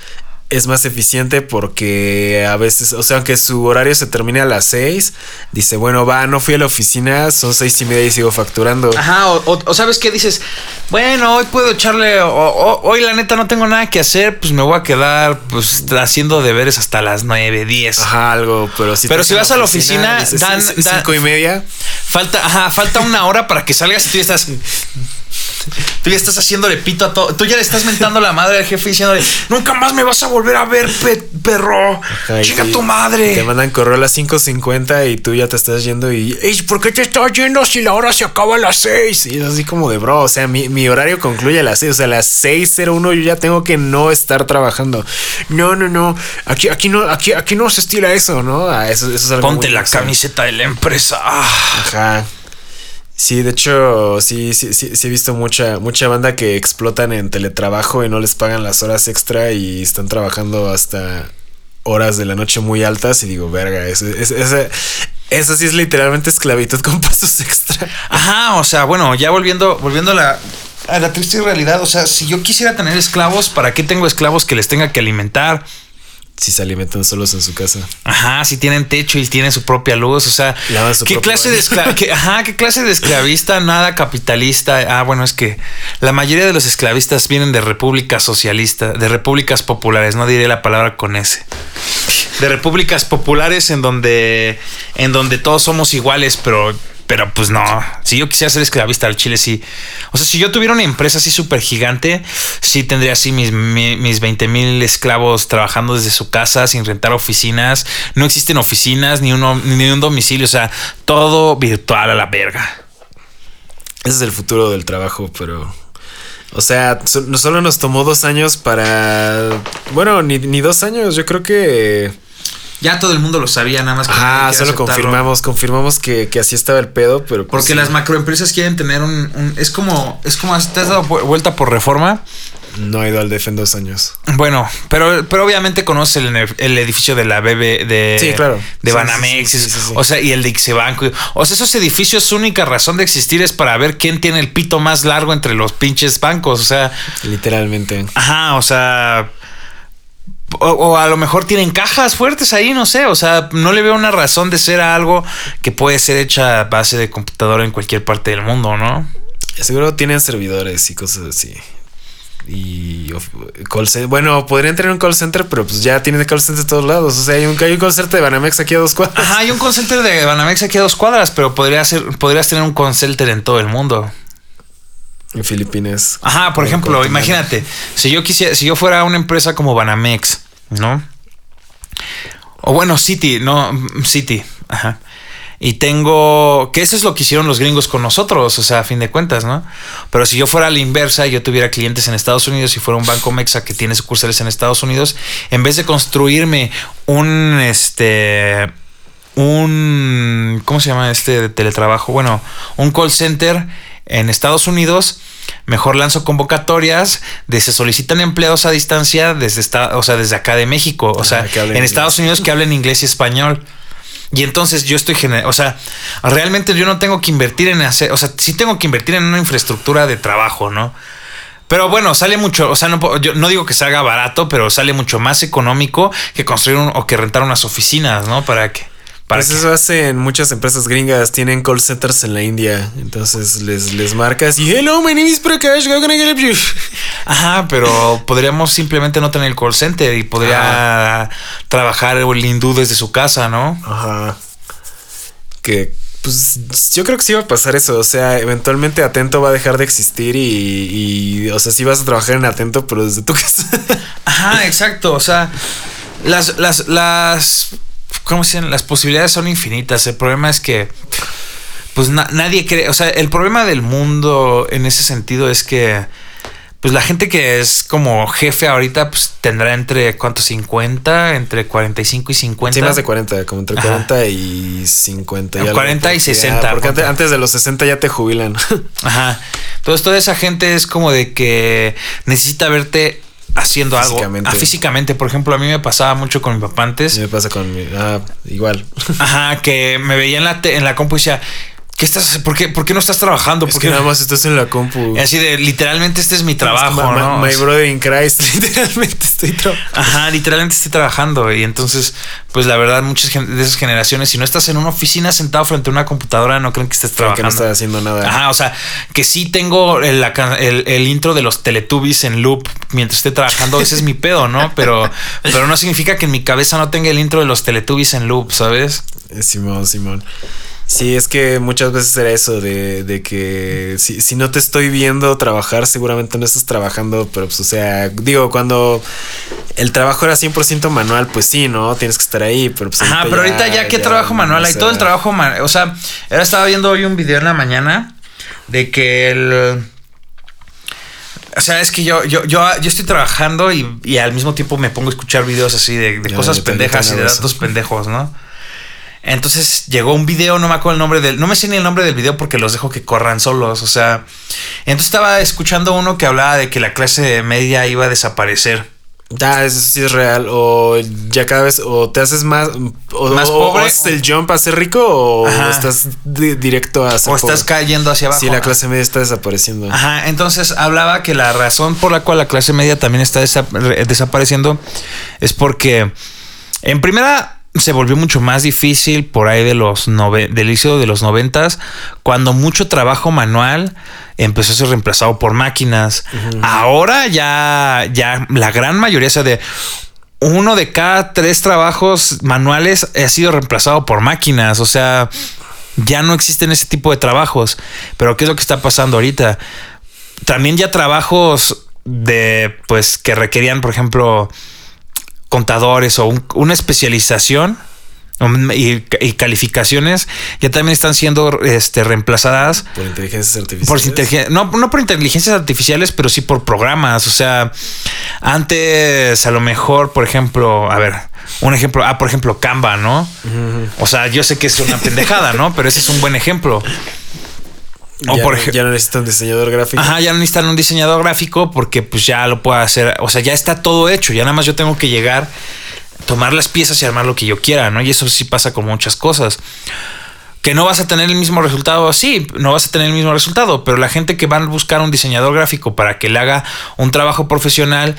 es más eficiente porque a veces, o sea, aunque su horario se termine a las seis, dice, bueno, va, no fui a la oficina, son seis y media y sigo facturando. Ajá, o, sabes qué dices, bueno, hoy puedo echarle, hoy la neta no tengo nada que hacer, pues me voy a quedar pues haciendo deberes hasta las nueve, diez. Ajá, algo, pero si Pero si vas a la oficina, dan, cinco y media. Falta, ajá, falta una hora para que salgas y tú estás Tú ya estás haciéndole pito a todo. Tú ya le estás mentando la madre al jefe diciéndole, nunca más me vas a volver a ver, perro. Chica tu madre. Te mandan correo a las 5.50 y tú ya te estás yendo y, ¿por qué te estás yendo si la hora se acaba a las 6? Y es así como de, bro, o sea, mi, horario concluye a las 6. O sea, a las 6.01 yo ya tengo que no estar trabajando. No, no, no. Aquí, aquí, no, aquí, aquí no se estila eso, ¿no? Ah, eso, eso es Ponte la camiseta de la empresa. Ajá. Sí, de hecho, sí, sí, sí, sí he visto mucha, mucha banda que explotan en teletrabajo y no les pagan las horas extra y están trabajando hasta horas de la noche muy altas y digo, verga, eso, eso, eso, sí es literalmente esclavitud con pasos extra. Ajá, o sea, bueno, ya volviendo, volviendo a la, a la triste realidad, o sea, si yo quisiera tener esclavos, ¿para qué tengo esclavos que les tenga que alimentar? Si se alimentan solos en su casa. Ajá, si tienen techo y tienen su propia luz, o sea, su ¿qué clase de qué- ajá, qué clase de esclavista, nada capitalista? Ah, bueno, es que la mayoría de los esclavistas vienen de repúblicas socialistas, de repúblicas populares, no diré la palabra con S. De repúblicas populares en donde en donde todos somos iguales, pero pero pues no, si yo quisiera ser esclavista al Chile sí. O sea, si yo tuviera una empresa así súper gigante, sí tendría así mis, mi- mis 20 mil esclavos trabajando desde su casa sin rentar oficinas. No existen oficinas ni, uno, ni un domicilio, o sea, todo virtual a la verga. Ese es el futuro del trabajo, pero. O sea, solo nos tomó dos años para. Bueno, ni, ni dos años, yo creo que. Ya todo el mundo lo sabía, nada más que quiere solo aceptarlo. confirmamos, confirmamos que, que así estaba el pedo, pero. pues, Porque sí, las macroempresas quieren tener un, un- Es como. Es como. ¿Te has dado vu- vuelta por reforma? No ha ido al DF en dos años. Bueno, pero, pero obviamente conoce el, el edificio de la BB de, Sí, claro. de Sí, Banamex, sí. o sea, y el de Ixebanco. O sea, esos edificios, su única razón de existir es para ver quién tiene el pito más largo entre los pinches bancos. O sea, Literalmente. ajá, o sea. O, o a lo mejor tienen cajas fuertes ahí, no sé. O sea, no le veo una razón de ser algo que puede ser hecha a base de computadora en cualquier parte del mundo, ¿no? Seguro tienen servidores y cosas así. Y call cen- bueno, podrían tener un call center, pero pues ya tienen call center de todos lados. O sea, hay un, hay un call center de Banamex aquí a dos cuadras. Ajá, hay un call center de Banamex aquí a dos cuadras, pero podría ser, podrías tener un call center en todo el mundo. En Filipinas. Ajá, por ejemplo, imagínate, si yo quisiera, si yo fuera una empresa como Banamex, ¿no? O bueno, City, no, City, ajá. Y tengo, que eso es lo que hicieron los gringos con nosotros, o sea, a fin de cuentas, ¿no? Pero si yo fuera a la inversa yo tuviera clientes en Estados Unidos y fuera un banco mexa que tiene sucursales en Estados Unidos, en vez de construirme un, este, un, ¿cómo se llama este de teletrabajo? Bueno, un call center en Estados Unidos, mejor lanzo convocatorias de se solicitan empleados a distancia desde esta, o sea, desde acá de México, o sea, en. Estados Unidos que hablen inglés y español. Y entonces yo estoy gener o sea, realmente yo no tengo que invertir en hacer, o sea, sí tengo que invertir en una infraestructura de trabajo, ¿no? Pero bueno, sale mucho, o sea, no, yo no digo que salga barato, pero sale mucho más económico que construir un- o que rentar unas oficinas, ¿no? Para que para Pues que- eso hacen muchas empresas gringas, tienen call centers en la India. Entonces les, les marcas y hello, my name is Prakash, how can I help you?" Ajá, pero podríamos simplemente no tener el call center y podría trabajar el hindú desde su casa, ¿no? Ajá. Que pues yo creo que sí va a pasar eso. O sea, eventualmente Atento va a dejar de existir y, y o sea, sí vas a trabajar en Atento, pero desde tu casa. Ajá, exacto. O sea, las, las, las, ¿cómo se? Las posibilidades son infinitas. El problema es que, pues na- nadie cree, o sea, el problema del mundo en ese sentido es que, pues la gente que es como jefe ahorita, pues tendrá entre, ¿cuánto? 50, entre 45 y 50. Sí, más de 40, como entre Ajá. 40 y 50. No, algo, 40 y porque- 60, ah, Porque antes, antes de los 60 ya te jubilan. Ajá. Entonces toda esa gente es como de que necesita verte haciendo algo. Físicamente. Ah, físicamente. Por ejemplo, a mí me pasaba mucho con mi papá antes. Me pasa con mi... Ah, igual. Ajá, que me veía en la, en la compu y decía, ¿qué estás, por qué, por qué no estás trabajando? Es ¿Por que qué nada no?" más estás en la compu. Así de, literalmente este es mi trabajo, ¿no? My brother in Christ, literalmente estoy trabajando. Ajá, literalmente estoy trabajando. Y entonces, pues la verdad, muchas de esas generaciones, si no estás en una oficina sentado frente a una computadora, no creen que estés Creo que no trabajando. estás haciendo nada. Ajá, o sea, que sí tengo el- el intro de los Teletubbies en loop mientras esté trabajando, ese es mi pedo, ¿no? Pero, pero no significa que en mi cabeza no tenga el intro de los Teletubbies en loop, ¿sabes? Eh, Simón, Simón. Sí, es que muchas veces era eso de, de que si, si no te estoy viendo trabajar, seguramente no estás trabajando, pero pues, o sea, digo, cuando el trabajo era 100% manual, pues sí, ¿no? Tienes que estar ahí, pero pues... Ajá, pero ahorita ya qué trabajo manual o hay, sea, todo el trabajo manual, o sea, ahora estaba viendo hoy un video en la mañana de que el... O sea, es que yo, yo, yo, yo estoy trabajando y, y al mismo tiempo me pongo a escuchar videos así de, de Ya, cosas pendejas y de datos pendejos, ¿no? Entonces llegó un video, no me acuerdo el nombre del, no me sé ni el nombre del video porque los dejo que corran solos, o sea, entonces estaba escuchando uno que hablaba de que la clase media iba a desaparecer. Ah, eso sí es real. O ya cada vez, o te haces más, o, Más pobre. o haces el jump a ser rico, o Ajá. estás di- directo a ser O estás cayendo hacia abajo. Sí, la clase media está desapareciendo. Ajá, entonces hablaba que la razón por la cual la clase media también está desa- re- desapareciendo es porque en primera se volvió mucho más difícil por ahí de los nove- del inicio de los noventas cuando mucho trabajo manual empezó a ser reemplazado por máquinas. Ahora ya, ya la gran mayoría, o sea, de uno de cada tres trabajos manuales ha sido reemplazado por máquinas. O sea, ya no existen ese tipo de trabajos. Pero ¿qué es lo que está pasando ahorita? También ya trabajos de, pues, que requerían, por ejemplo, contadores o un- una especialización y, y calificaciones ya también están siendo este, reemplazadas Por inteligencias por artificiales. inteligen- no, no por inteligencias artificiales, pero sí por programas. O sea, antes a lo mejor, por ejemplo, a ver, un ejemplo, ah, por ejemplo, Canva, ¿no? O sea, yo sé que es una pendejada, ¿no? Pero ese es un buen ejemplo. O ya, por no- ej- ya no necesita un diseñador gráfico. Ajá, ya no necesitan un diseñador gráfico porque pues ya lo puedo hacer. O sea, ya está todo hecho. Ya nada más yo tengo que llegar, tomar las piezas y armar lo que yo quiera, ¿no? Y eso sí pasa con muchas cosas. Que no vas a tener el mismo resultado, sí, no vas a tener el mismo resultado, pero la gente que va a buscar un diseñador gráfico para que le haga un trabajo profesional,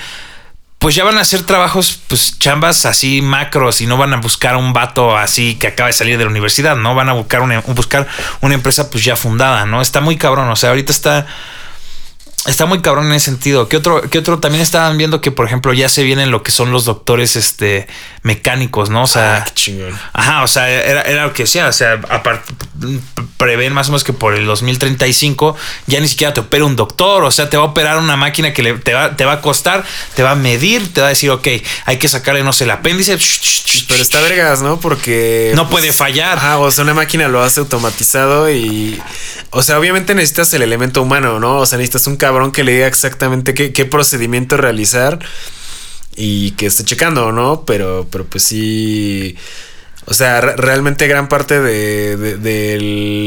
pues ya van a hacer trabajos, pues chambas así macros y no van a buscar un vato así que acaba de salir de la universidad, ¿no? Van a buscar una, buscar una empresa pues ya fundada, ¿no? Está muy cabrón, o sea, ahorita está... Está muy cabrón en ese sentido. ¿Qué otro, qué otro? También estaban viendo que, por ejemplo, ya se vienen lo que son los doctores este, mecánicos, ¿no? O sea, Ah, qué chingón. Ajá, o sea, era, era lo que decía, o sea, aparte, prevén más o menos que por el 2035 ya ni siquiera te opera un doctor, o sea, te va a operar una máquina que le- te, va, te va a costar, te va a medir, te va a decir, ok, hay que sacarle, no sé, el apéndice. Pero está vergas, ¿no? Porque. pues, No puede fallar. Ajá, o sea, una máquina lo hace automatizado y. O sea, obviamente necesitas el elemento humano, ¿no? O sea, necesitas un cabrón que le diga exactamente qué, qué procedimiento realizar y que esté checando, ¿no? Pero, pero pues sí. O sea, re- realmente gran parte de, de- de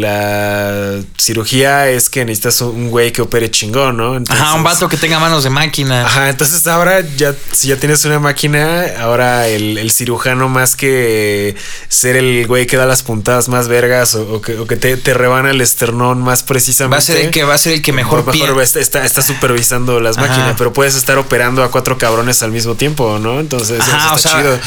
la cirugía es que necesitas un güey que opere chingón, ¿no? Ajá, un vato que tenga manos de máquina. Ajá, entonces ahora ya, si ya tienes una máquina, ahora el, el cirujano más que ser el güey que da las puntadas más vergas o, o que, o que te, te rebana el esternón más precisamente. Va a ser el que va a ser el que mejor, va- está, está, está supervisando las Ajá. máquinas, pero puedes estar operando a cuatro cabrones al mismo tiempo, ¿no? Entonces eso o está sea, chido.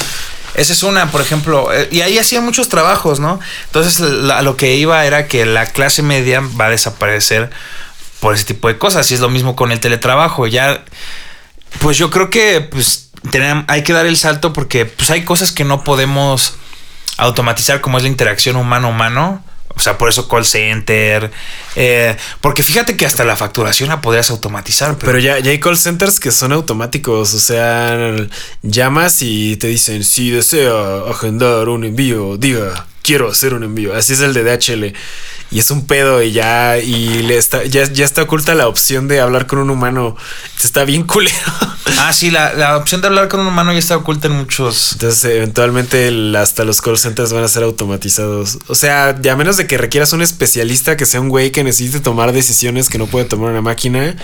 Esa es una, por ejemplo, eh, y ahí hacían muchos trabajos, ¿no? Entonces, la- lo que iba era que la clase media va a desaparecer por ese tipo de cosas. Y es lo mismo con el teletrabajo. Ya, pues yo creo que pues hay que dar el salto porque pues hay cosas que no podemos automatizar como es la interacción humano-humano. O sea, por eso call center. eh, porque fíjate que hasta la facturación la podrías automatizar. Pero, Pero ya, ya hay call centers que son automáticos, o sea, llamas y te dicen, si desea agendar un envío, diga, quiero hacer un envío. Así es el de DHL. Y es un pedo y ya, y le está, ya, ya está oculta la opción de hablar con un humano. Está bien culero. ah, sí, la, la opción de hablar con un humano ya está oculta en muchos. Entonces, eventualmente el- hasta los call centers van a ser automatizados. O sea, ya a menos de que requieras un especialista que sea un güey que necesite tomar decisiones que no puede tomar una máquina,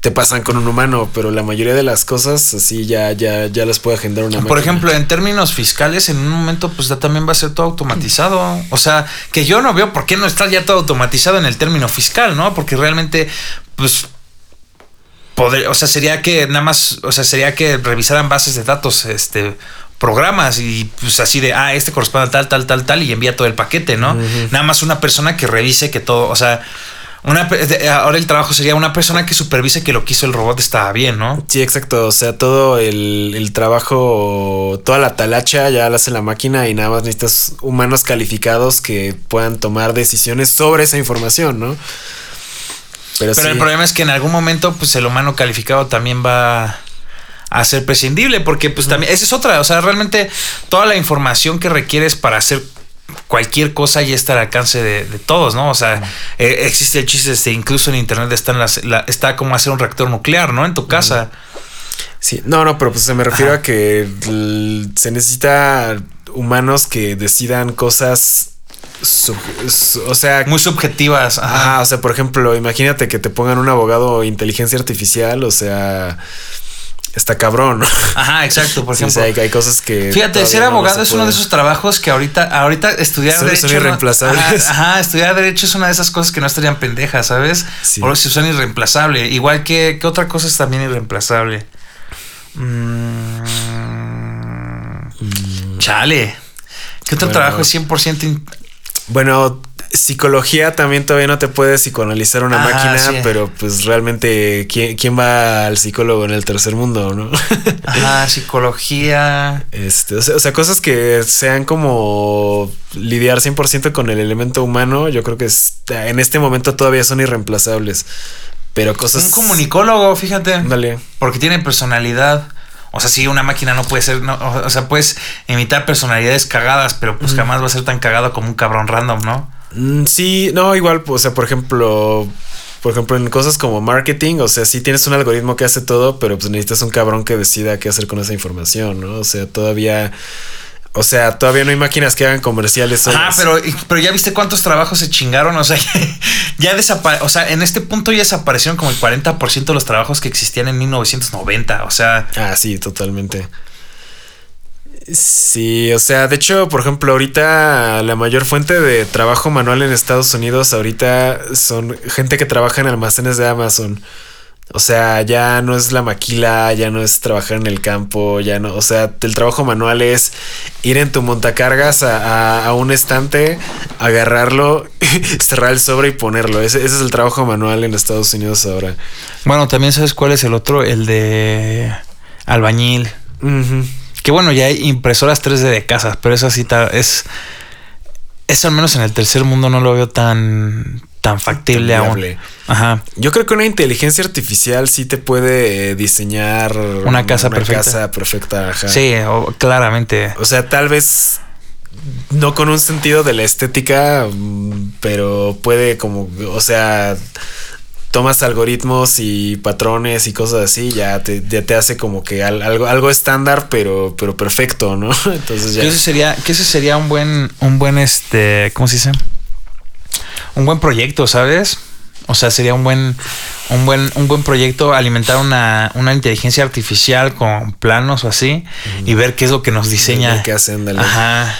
te pasan con un humano, pero la mayoría de las cosas así ya, ya, ya las puede agendar una máquina. Por ejemplo, en términos fiscales, en un momento, pues ya también va a ser todo automatizado. O sea, que yo no veo por qué no está ya todo automatizado en el término fiscal, ¿no? Porque realmente, pues. poder- o sea, sería que nada más, o sea, sería que revisaran bases de datos, este programas y pues así de, ah, este corresponde a tal, tal, tal, tal y envía todo el paquete, ¿no? Nada más una persona que revise que todo, o sea, una, ahora el trabajo sería una persona que supervise que lo que hizo el robot estaba bien, ¿no? Sí, exacto. O sea, todo el, el trabajo, toda la talacha ya la hace la máquina y nada más necesitas humanos calificados que puedan tomar decisiones sobre esa información, ¿no? Pero, Pero sí. el problema es que en algún momento, pues el humano calificado también va a ser prescindible, porque pues también, esa es otra, o sea, realmente toda la información que requieres para hacer cualquier cosa ya está al alcance de, de todos, ¿no? O sea, eh, existe el chiste, este, incluso en internet está, en las- la- está como hacer un reactor nuclear, ¿no? En tu casa. Sí, no, no, pero pues se me refiero Ajá. a que se necesita humanos que decidan cosas. sub- su- o sea, Muy subjetivas. Ajá. Ajá, o sea, por ejemplo, imagínate que te pongan un abogado inteligencia artificial, o sea, está cabrón. Ajá, exacto. Por Sí, o ejemplo. sea, hay, hay cosas que. Fíjate, ser abogado es uno de esos trabajos que ahorita, ahorita estudiar Son- derecho. son no- irreemplazables. Ajá, ajá, estudiar derecho es una de esas cosas que no estarían pendejas, ¿sabes? Sí. Por eso son irreemplazables. Igual que, que otra cosa es también irreemplazable. Mm, Chale. ¿Qué otro Bueno. trabajo es 100% in- Bueno, psicología también todavía no te puede psicoanalizar una Ajá, máquina, sí. pero pues realmente, ¿quién, quién va al psicólogo en el tercer mundo, no? Ajá, psicología. Este, o sea, o sea, cosas que sean como lidiar 100% con el elemento humano, yo creo que es- en este momento todavía son irreemplazables. Pero cosas. Un comunicólogo, fíjate. Ándale. Porque tiene personalidad. O sea, sí, una máquina no puede ser. no, o o sea, puedes imitar personalidades cagadas, pero pues jamás va a ser tan cagado como un cabrón random, ¿no? Mm, Sí, no, igual, o sea, por ejemplo, por ejemplo, en cosas como marketing, o sea, sí tienes un algoritmo que hace todo, pero pues necesitas un cabrón que decida qué hacer con esa información, ¿no? O sea, todavía, o sea, todavía no hay máquinas que hagan comerciales. Solas. pero, pero ya viste cuántos trabajos se chingaron. O sea, ya desaparecieron. O sea, en este punto ya desaparecieron como el 40% de los trabajos que existían en 1990. O sea, Ah, sí, totalmente. Sí, o sea, de hecho, por ejemplo, ahorita la mayor fuente de trabajo manual en Estados Unidos ahorita son gente que trabaja en almacenes de Amazon. O sea, ya no es la maquila, ya no es trabajar en el campo, ya no, o sea, el trabajo manual es ir en tu montacargas a, a- a un estante, agarrarlo, cerrar el sobre y ponerlo. Ese, ese es el trabajo manual en Estados Unidos ahora. bueno, también sabes cuál es el otro, el de albañil. Que bueno, ya hay impresoras 3D de casas, pero eso sí ta- es. Eso al menos en el tercer mundo no lo veo tan, tan factible aún. Ajá. Yo creo que una inteligencia artificial sí te puede eh, diseñar Una casa perfecta. casa perfecta, ajá. Sí, o- claramente. O sea, tal vez no con un sentido de la estética, mm, pero puede como, o sea, tomas algoritmos y patrones y cosas así, ya te, ya te hace como que al- algo, algo estándar, pero, pero perfecto, ¿no? Entonces ya. Que ese sería, que ese sería un buen, un buen este, ¿cómo se dice? Un buen proyecto, ¿sabes? O sea, sería un buen, un buen, un buen proyecto alimentar una, una inteligencia artificial con planos o así y ver qué es lo que nos diseña. Qué hace, ándale. Ajá.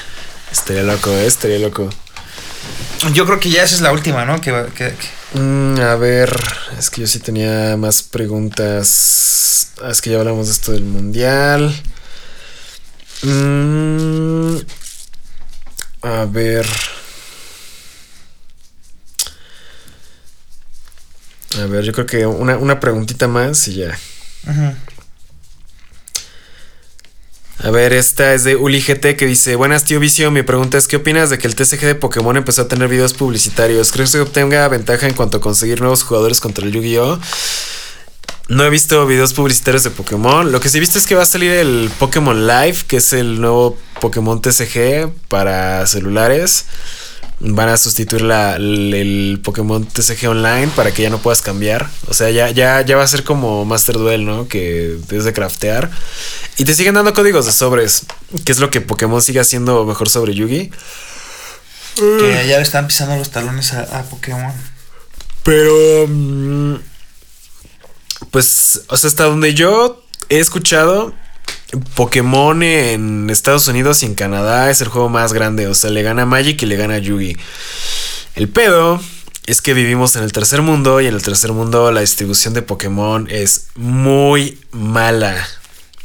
Estaría loco, ¿eh? estaría loco. Yo creo que ya esa es la última, ¿no? Que, que- que- Mm, a ver, es que yo sí tenía más preguntas. Ah, es que ya hablamos de esto del mundial. Mm, a ver. A ver, yo creo que una, una preguntita más y ya. A ver, esta es de Uli GT que dice: Buenas, tío Vicio. Mi pregunta es: ¿qué opinas de que el TCG de Pokémon empezó a tener videos publicitarios? ¿Crees que obtenga ventaja en cuanto a conseguir nuevos jugadores contra el Yu-Gi-Oh? No he visto videos publicitarios de Pokémon. Lo que sí he visto es que va a salir el Pokémon Live, que es el nuevo Pokémon TCG para celulares. Van a sustituir la- el, el Pokémon TCG Online para que ya no puedas cambiar. O sea, ya, ya, ya va a ser como Master Duel, ¿no? Que es de craftear. Y te siguen dando códigos de sobres, que es lo que Pokémon sigue haciendo mejor sobre Yugi. que ya le están pisando los talones a, a Pokémon. Pero. mm, Pues, o sea, hasta donde yo he escuchado, Pokémon en Estados Unidos y en Canadá es el juego más grande. O sea, le gana Magic y le gana Yugi. El pedo es que vivimos en el tercer mundo y en el tercer mundo la distribución de Pokémon es muy mala.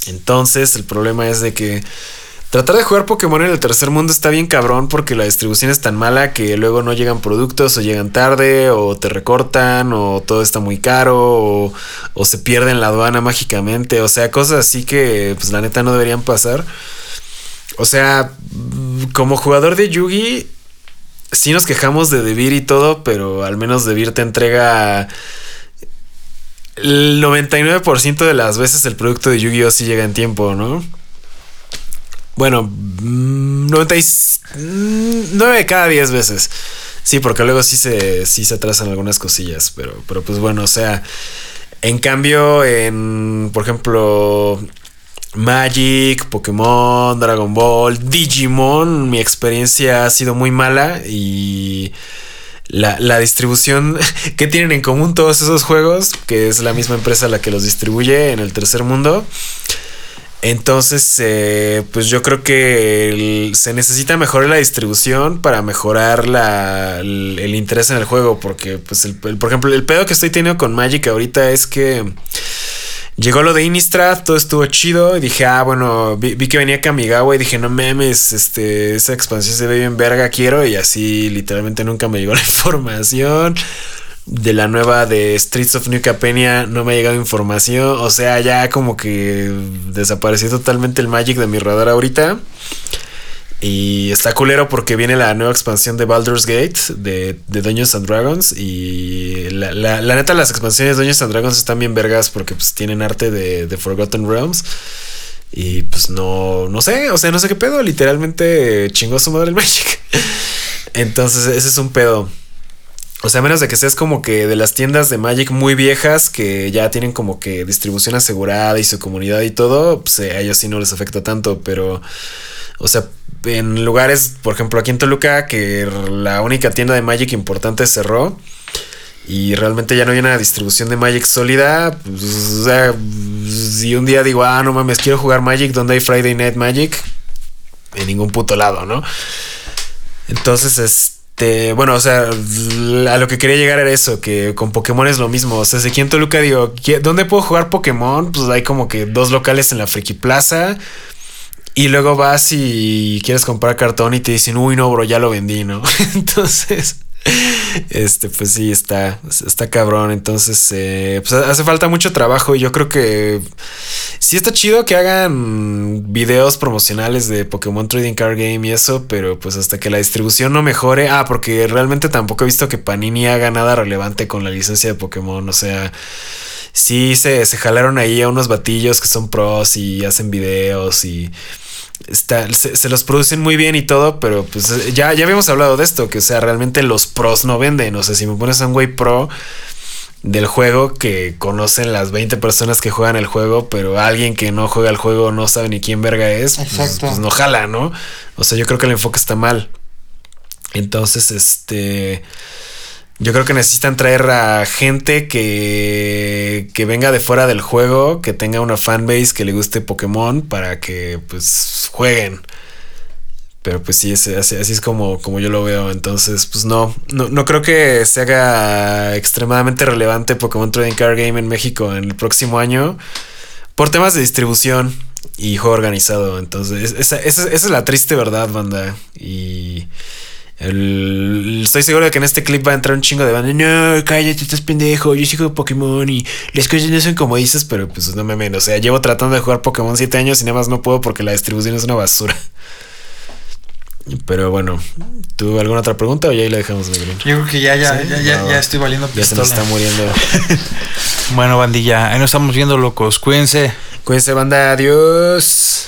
Entonces, el problema es de que tratar de jugar Pokémon en el tercer mundo está bien cabrón porque la distribución es tan mala que luego no llegan productos o llegan tarde o te recortan o todo está muy caro o, o se pierde en la aduana mágicamente. O sea, cosas así que pues la neta no deberían pasar. O sea, como jugador de Yugi, sí nos quejamos de Debir y todo, pero al menos Debir te entrega... El 99% de las veces el producto de Yu-Gi-Oh! sí llega en tiempo, ¿no? Bueno, mm, 9 de cada 10 veces. Sí, porque luego sí se, sí se atrasan algunas cosillas, pero, pero pues bueno, o sea, en cambio, en, por ejemplo, Magic, Pokémon, Dragon Ball, Digimon, mi experiencia ha sido muy mala y la, la, distribución que tienen en común todos esos juegos, que es la misma empresa la que los distribuye en el tercer mundo. Entonces, eh, pues yo creo que se necesita mejorar la distribución para mejorar la, el, interés en el juego. Porque, pues, el, por ejemplo, el pedo que estoy teniendo con Magic ahorita es que Llegó lo de Innistrad, todo estuvo chido. Y dije, ah, bueno, vi, que venía Kamigawa y dije, no memes, este, esa expansión se ve bien verga, quiero. Y así literalmente nunca me llegó la información. De la nueva de Streets of New Capenia no me ha llegado información. O sea, ya como que desapareció totalmente el Magic de mi radar ahorita. Y está culero porque viene la nueva expansión de Baldur's Gate de, de Dungeons and Dragons. Y la, la, neta, las expansiones de Dungeons and Dragons están bien vergas porque pues tienen arte de, de, Forgotten Realms. Y pues no, no sé, o sea, no sé qué pedo. Literalmente chingó su madre el Magic. Entonces, ese es un pedo. O sea, menos de que seas como que de las tiendas de Magic muy viejas que ya tienen como que distribución asegurada y su comunidad y todo, pues a ellos sí no les afecta tanto, pero, o sea, en lugares, por ejemplo, aquí en Toluca, que la única tienda de Magic importante cerró y realmente ya no hay una distribución de Magic sólida, pues, o sea, si un día digo, ah, no mames, quiero jugar Magic, donde hay Friday Night Magic? En ningún puto lado, ¿no? Entonces, este, bueno, o sea, a lo que quería llegar era eso, que con Pokémon es lo mismo. O sea, si aquí en Toluca digo, ¿dónde puedo jugar Pokémon? Pues hay como que dos locales en la Friki Plaza, y luego vas y quieres comprar cartón y te dicen, uy, no, bro, ya lo vendí, ¿no? Entonces, este, pues sí, está, está cabrón. Entonces, eh, pues hace falta mucho trabajo y yo creo que sí está chido que hagan videos promocionales de Pokémon Trading Card Game y eso, pero pues hasta que la distribución no mejore. Ah, porque realmente tampoco he visto que Panini haga nada relevante con la licencia de Pokémon. O sea, sí se, se jalaron ahí a unos batillos que son pros y hacen videos y se, los producen muy bien y todo, pero pues ya, ya habíamos hablado de esto, que o sea, realmente los pros no venden. O sea, si me pones a un güey pro del juego que conocen las 20 personas que juegan el juego, pero alguien que no juega el juego no sabe ni quién verga es, pues, pues, no jala, ¿no? O sea, yo creo que el enfoque está mal. Entonces, este... Yo creo que necesitan traer a gente que, que venga de fuera del juego, que tenga una fanbase que le guste Pokémon para que pues jueguen. Pero pues sí, así, es como, como yo lo veo. Entonces, pues no, no, no creo que se haga extremadamente relevante Pokémon Trading Card Game en México en el próximo año. Por temas de distribución y juego organizado. Entonces, esa es la triste verdad, banda. Y estoy seguro de que en este clip va a entrar un chingo de banda. No, cállate, estás pendejo. Yo sigo Pokémon y las cosas no son como dices, pero pues no me menos. O sea, llevo tratando de jugar Pokémon 7 años y nada más no puedo porque la distribución es una basura. Pero bueno, ¿tú alguna otra pregunta o ya ahí la dejamos, Yo creo que ya, ya, ya, ya, estoy valiendo pistola. Ya se nos está muriendo. bueno, bandilla, ahí nos estamos viendo, locos. Cuídense. Cuídense, banda. Adiós.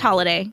holiday.